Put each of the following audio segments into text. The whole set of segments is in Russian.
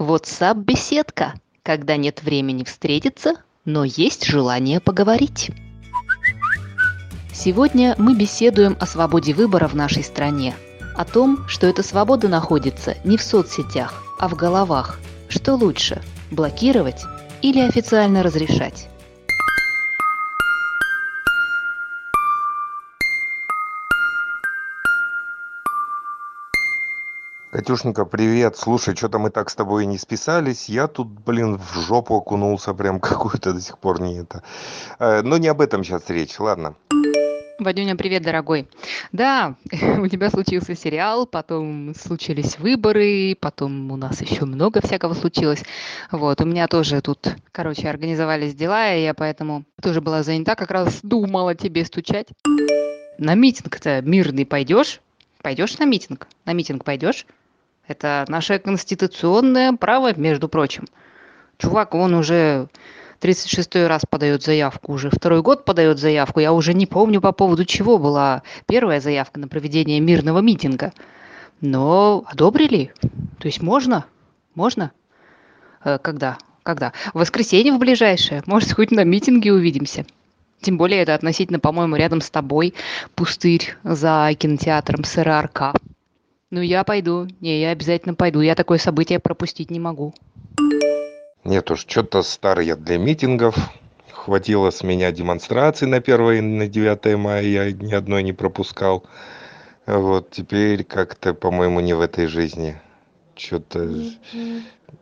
WhatsApp-беседка, когда нет времени встретиться, но есть желание поговорить. Сегодня мы беседуем о свободе выбора в нашей стране, о том, что эта свобода находится не в соцсетях, а в головах. Что лучше – блокировать или официально разрешать? Катюшенька, привет. Слушай, что-то мы так с тобой и не списались. Я тут, блин, в жопу окунулся прям какую-то до сих пор не это. Э, Но не об этом сейчас речь, ладно. Вадюня, привет, дорогой. Да, у тебя случился сериал, потом случились выборы, потом у нас еще много всякого случилось. Вот, у меня тоже тут, короче, организовались дела, и я поэтому тоже была занята, как раз думала тебе стучать. На митинг-то мирный пойдешь? Пойдешь на митинг? На митинг пойдешь? Это наше конституционное право, между прочим. Чувак, он уже 36 раз подает заявку, уже второй год подает заявку. Я уже не помню по поводу чего была первая заявка на проведение мирного митинга. Но одобрили. То есть можно? Можно? Э, когда? Когда? В воскресенье в ближайшее. Может, хоть на митинге увидимся. Тем более это относительно, по-моему, рядом с тобой пустырь за кинотеатром СРРК. Ну, я пойду. Не, я обязательно пойду. Я такое событие пропустить не могу. Нет уж, что-то старый я для митингов. Хватило с меня демонстраций на 1 и на 9 мая. Я ни одной не пропускал. Вот теперь как-то, по-моему, не в этой жизни. Что-то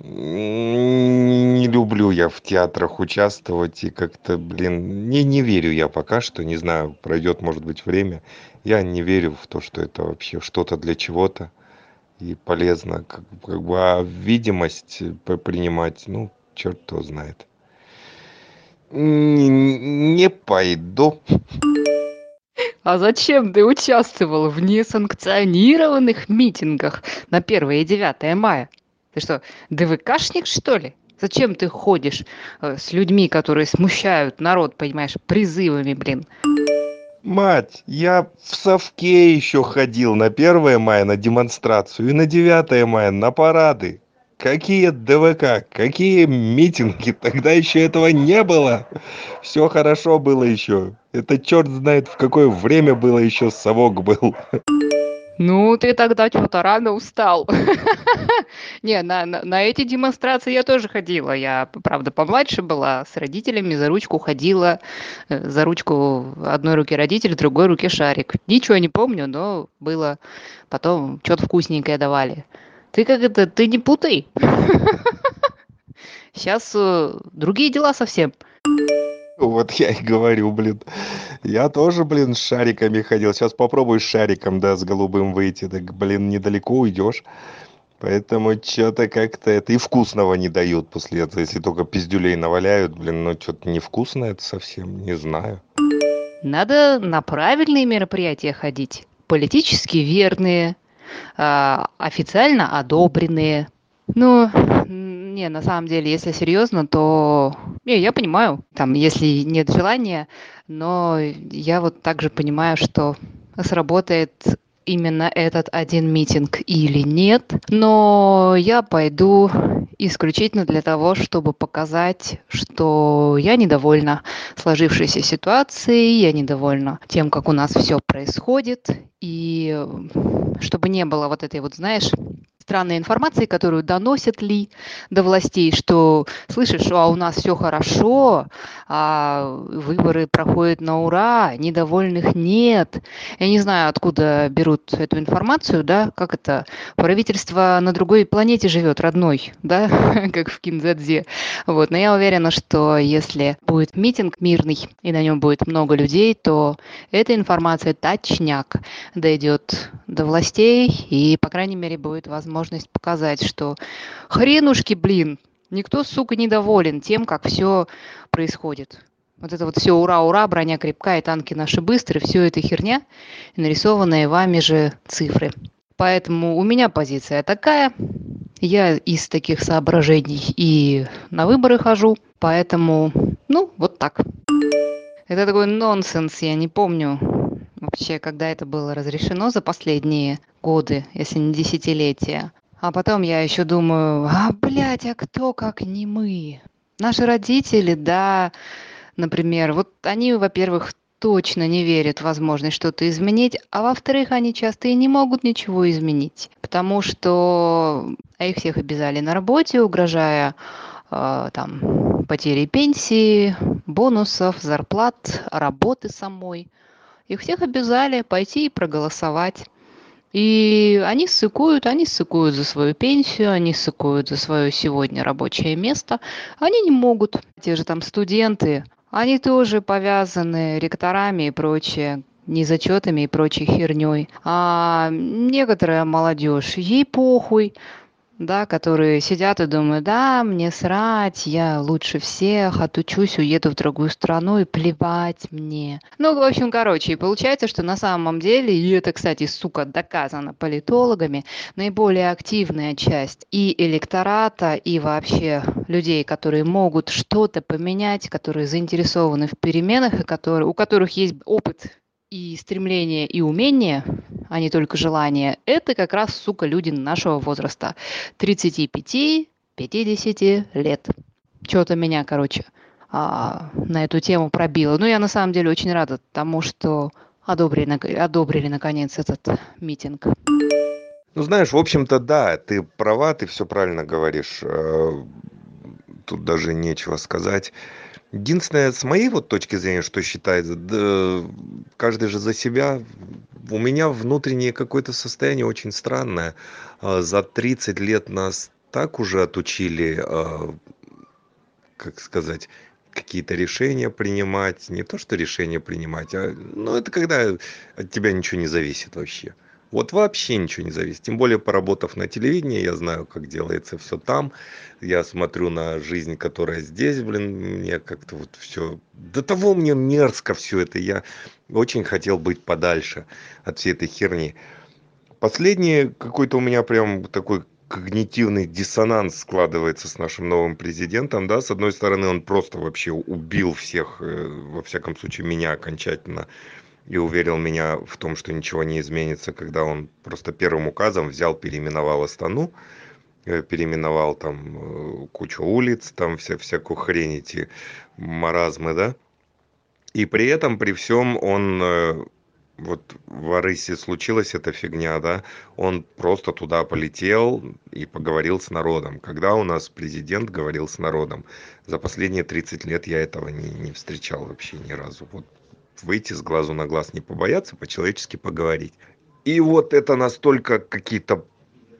не люблю я в театрах участвовать и как-то, блин, не, не верю я пока что, не знаю, пройдет, может быть, время. Я не верю в то, что это вообще что-то для чего-то и полезно, как, как бы, а видимость принимать, ну, черт кто знает. Не, не пойду. А зачем ты участвовал в несанкционированных митингах на 1 и 9 мая? Ты что, ДВКшник, что ли? Зачем ты ходишь э, с людьми, которые смущают народ, понимаешь, призывами, блин? Мать, я в совке еще ходил на 1 мая на демонстрацию и на 9 мая на парады. Какие ДВК, какие митинги, тогда еще этого не было. Все хорошо было еще. Это черт знает в какое время было еще совок был. Ну, ты тогда что-то рано устал. Не, на, на, на эти демонстрации я тоже ходила. Я, правда, помладше была, с родителями за ручку ходила. Э, за ручку одной руки родитель, другой руки шарик. Ничего не помню, но было. Потом что-то вкусненькое давали. Ты как это, ты не путай. Сейчас э, другие дела совсем. Вот я и говорю, блин. Я тоже, блин, с шариками ходил. Сейчас попробую с шариком, да, с голубым выйти. Так, блин, недалеко уйдешь. Поэтому что-то как-то это и вкусного не дают после этого. Если только пиздюлей наваляют, блин, ну что-то невкусно это совсем, не знаю. Надо на правильные мероприятия ходить. Политически верные, официально одобренные. Ну, не, на самом деле, если серьезно, то не, я понимаю, там, если нет желания, но я вот также понимаю, что сработает именно этот один митинг или нет, но я пойду исключительно для того, чтобы показать, что я недовольна сложившейся ситуацией, я недовольна тем, как у нас все происходит, и чтобы не было вот этой вот, знаешь, странной информации, которую доносят ли до властей, что, слышишь, а у нас все хорошо, а выборы проходят на ура, недовольных нет. Я не знаю, откуда берут эту информацию, да, как это, правительство на другой планете живет, родной, да, как в Кинзадзе. Вот, но я уверена, что если будет митинг мирный, и на нем будет много людей, то эта информация точняк дойдет до властей, и, по крайней мере, будет возможность показать, что хренушки, блин, никто, сука, недоволен тем, как все происходит. Вот это вот все ура-ура, броня крепкая, танки наши быстрые, все это херня, нарисованные вами же цифры. Поэтому у меня позиция такая. Я из таких соображений и на выборы хожу. Поэтому, ну, вот так. Это такой нонсенс, я не помню, вообще, когда это было разрешено за последние годы, если не десятилетия. А потом я еще думаю, а, блядь, а кто как не мы? Наши родители, да, например, вот они, во-первых, точно не верят в возможность что-то изменить, а во-вторых, они часто и не могут ничего изменить, потому что а их всех обязали на работе, угрожая э, там потерей пенсии, бонусов, зарплат, работы самой. Их всех обязали пойти и проголосовать. И они ссыкуют, они ссыкуют за свою пенсию, они ссыкуют за свое сегодня рабочее место. Они не могут. Те же там студенты, они тоже повязаны ректорами и прочее, незачетами и прочей херней. А некоторая молодежь, ей похуй да, которые сидят и думают, да, мне срать, я лучше всех, отучусь, уеду в другую страну и плевать мне. Ну, в общем, короче, и получается, что на самом деле, и это, кстати, сука, доказано политологами, наиболее активная часть и электората, и вообще людей, которые могут что-то поменять, которые заинтересованы в переменах, и которые, у которых есть опыт и стремление, и умение, а не только желание, это как раз, сука, люди нашего возраста. 35-50 лет. Что-то меня, короче, а, на эту тему пробило. Но я на самом деле очень рада тому, что одобрили, одобрили наконец этот митинг. Ну, знаешь, в общем-то, да, ты права, ты все правильно говоришь. Тут даже нечего сказать. Единственное, с моей вот точки зрения, что считается, да, каждый же за себя. У меня внутреннее какое-то состояние очень странное. А, за 30 лет нас так уже отучили, а, как сказать, какие-то решения принимать. Не то, что решения принимать, а ну, это когда от тебя ничего не зависит вообще. Вот вообще ничего не зависит. Тем более, поработав на телевидении, я знаю, как делается все там. Я смотрю на жизнь, которая здесь, блин, мне как-то вот все... До того мне мерзко все это. Я очень хотел быть подальше от всей этой херни. Последнее какой-то у меня прям такой когнитивный диссонанс складывается с нашим новым президентом, да, с одной стороны, он просто вообще убил всех, э, во всяком случае, меня окончательно и уверил меня в том, что ничего не изменится, когда он просто первым указом взял, переименовал Астану, э, переименовал там э, кучу улиц, там вся, всякую хрень эти маразмы, да. И при этом, при всем, он э, вот в Арысе случилась эта фигня, да, он просто туда полетел и поговорил с народом. Когда у нас президент говорил с народом? За последние 30 лет я этого не, не встречал вообще ни разу. Вот выйти с глазу на глаз, не побояться, по-человечески поговорить. И вот это настолько какие-то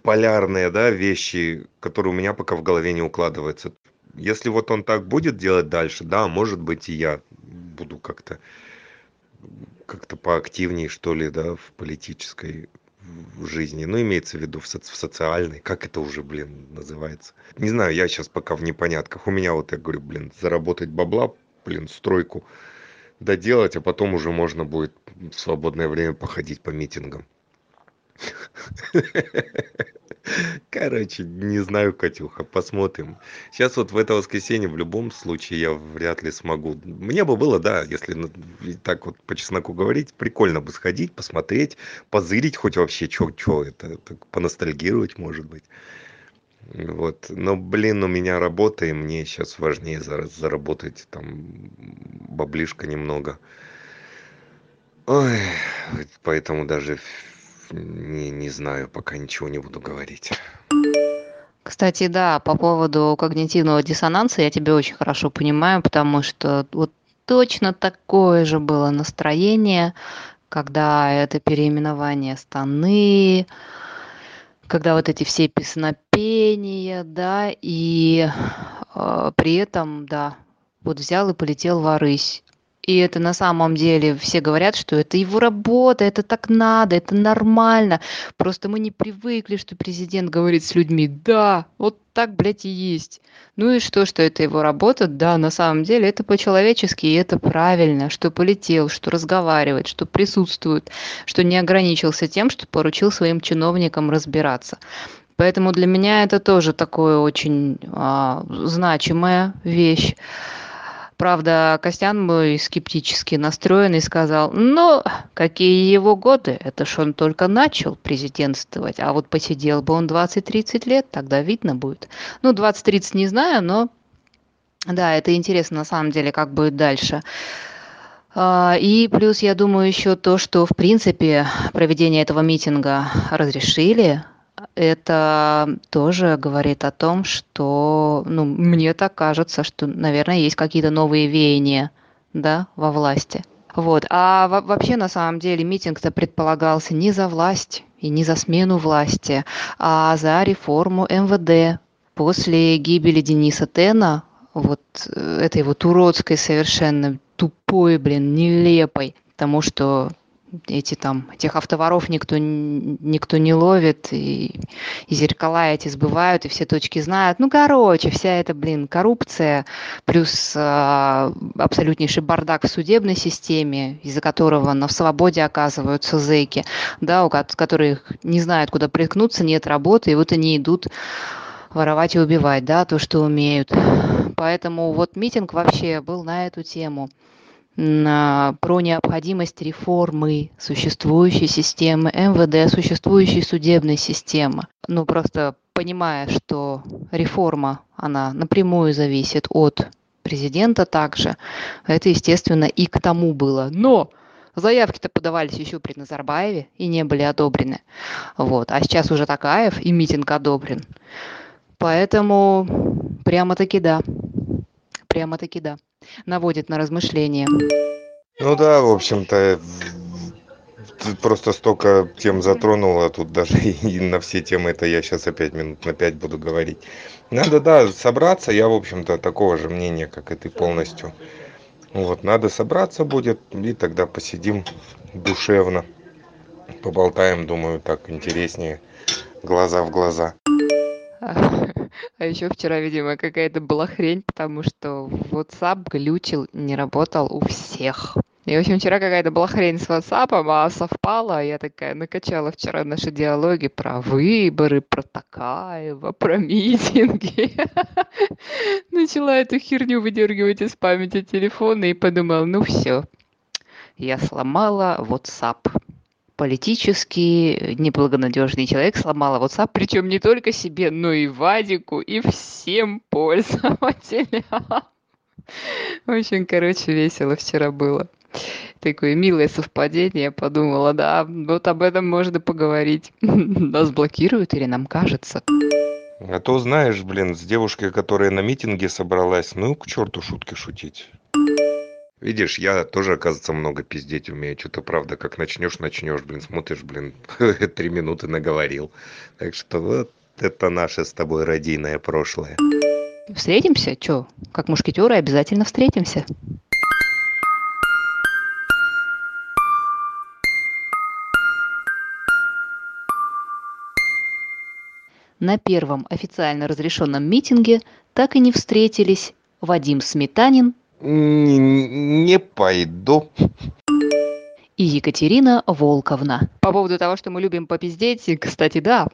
полярные да, вещи, которые у меня пока в голове не укладываются. Если вот он так будет делать дальше, да, может быть и я буду как-то как-то поактивнее, что ли, да, в политической жизни, ну, имеется в виду в, соци- в социальной, как это уже, блин, называется. Не знаю, я сейчас пока в непонятках. У меня вот, я говорю, блин, заработать бабла, блин, стройку доделать, а потом уже можно будет в свободное время походить по митингам. Короче, не знаю, Катюха, посмотрим. Сейчас вот в это воскресенье в любом случае я вряд ли смогу. Мне бы было, да, если так вот по чесноку говорить, прикольно бы сходить, посмотреть, позырить хоть вообще, что это, так, поностальгировать, может быть. Вот. Но, блин, у меня работа, и мне сейчас важнее заработать там баблишко немного. Ой, поэтому даже не, не знаю, пока ничего не буду говорить. Кстати, да, по поводу когнитивного диссонанса я тебя очень хорошо понимаю, потому что вот точно такое же было настроение, когда это переименование Станы, когда вот эти все песнопения, да, и э, при этом, да, вот взял и полетел в Арысь. И это на самом деле все говорят, что это его работа, это так надо, это нормально. Просто мы не привыкли, что президент говорит с людьми. Да, вот так, блядь, и есть. Ну и что, что это его работа? Да, на самом деле это по-человечески, и это правильно, что полетел, что разговаривает, что присутствует, что не ограничился тем, что поручил своим чиновникам разбираться. Поэтому для меня это тоже такое очень а, значимая вещь. Правда, Костян мой скептически настроенный сказал, ну, какие его годы, это ж он только начал президентствовать, а вот посидел бы он 20-30 лет, тогда видно будет. Ну, 20-30 не знаю, но да, это интересно на самом деле, как будет дальше. А, и плюс, я думаю, еще то, что, в принципе, проведение этого митинга разрешили, это тоже говорит о том, что, ну, мне так кажется, что, наверное, есть какие-то новые веяния, да, во власти. Вот. А вообще, на самом деле, митинг-то предполагался не за власть и не за смену власти, а за реформу МВД. После гибели Дениса Тена, вот э, этой вот уродской совершенно тупой, блин, нелепой, потому что эти там, этих автоворов никто, никто не ловит, и, и зеркала эти сбывают, и все точки знают. Ну, короче, вся эта, блин, коррупция, плюс э, абсолютнейший бардак в судебной системе, из-за которого на свободе оказываются зэки, да, у которых не знают, куда приткнуться, нет работы, и вот они идут воровать и убивать, да, то, что умеют. Поэтому вот митинг вообще был на эту тему – про необходимость реформы существующей системы МВД, существующей судебной системы. Ну, просто понимая, что реформа, она напрямую зависит от президента также, это, естественно, и к тому было. Но заявки-то подавались еще при Назарбаеве и не были одобрены. Вот. А сейчас уже Такаев и митинг одобрен. Поэтому прямо-таки да. Прямо-таки да наводит на размышления. Ну да, в общем-то, ты просто столько тем затронула, тут даже и на все темы это я сейчас опять минут на пять буду говорить. Надо, да, собраться, я, в общем-то, такого же мнения, как и ты полностью. Вот, надо собраться будет, и тогда посидим душевно, поболтаем, думаю, так интереснее, глаза в глаза. А еще вчера, видимо, какая-то была хрень, потому что WhatsApp глючил, не работал у всех. И, в общем, вчера какая-то была хрень с WhatsApp, а совпала. Я такая накачала вчера наши диалоги про выборы, про Такаева, про митинги. Начала эту херню выдергивать из памяти телефона и подумала, ну все, я сломала WhatsApp политически неблагонадежный человек сломала WhatsApp, причем не только себе, но и Вадику, и всем пользователям. Очень, короче, весело вчера было. Такое милое совпадение. Я подумала, да, вот об этом можно поговорить. Нас блокируют или нам кажется? А то знаешь, блин, с девушкой, которая на митинге собралась, ну к черту шутки шутить. Видишь, я тоже, оказывается, много пиздеть умею. Что-то, правда, как начнешь, начнешь, блин, смотришь, блин, три минуты наговорил. Так что вот это наше с тобой родийное прошлое. Встретимся? Чё? Как мушкетеры обязательно встретимся. На первом официально разрешенном митинге так и не встретились Вадим Сметанин не пойду. И Екатерина Волковна. По поводу того, что мы любим попиздеть, кстати, да.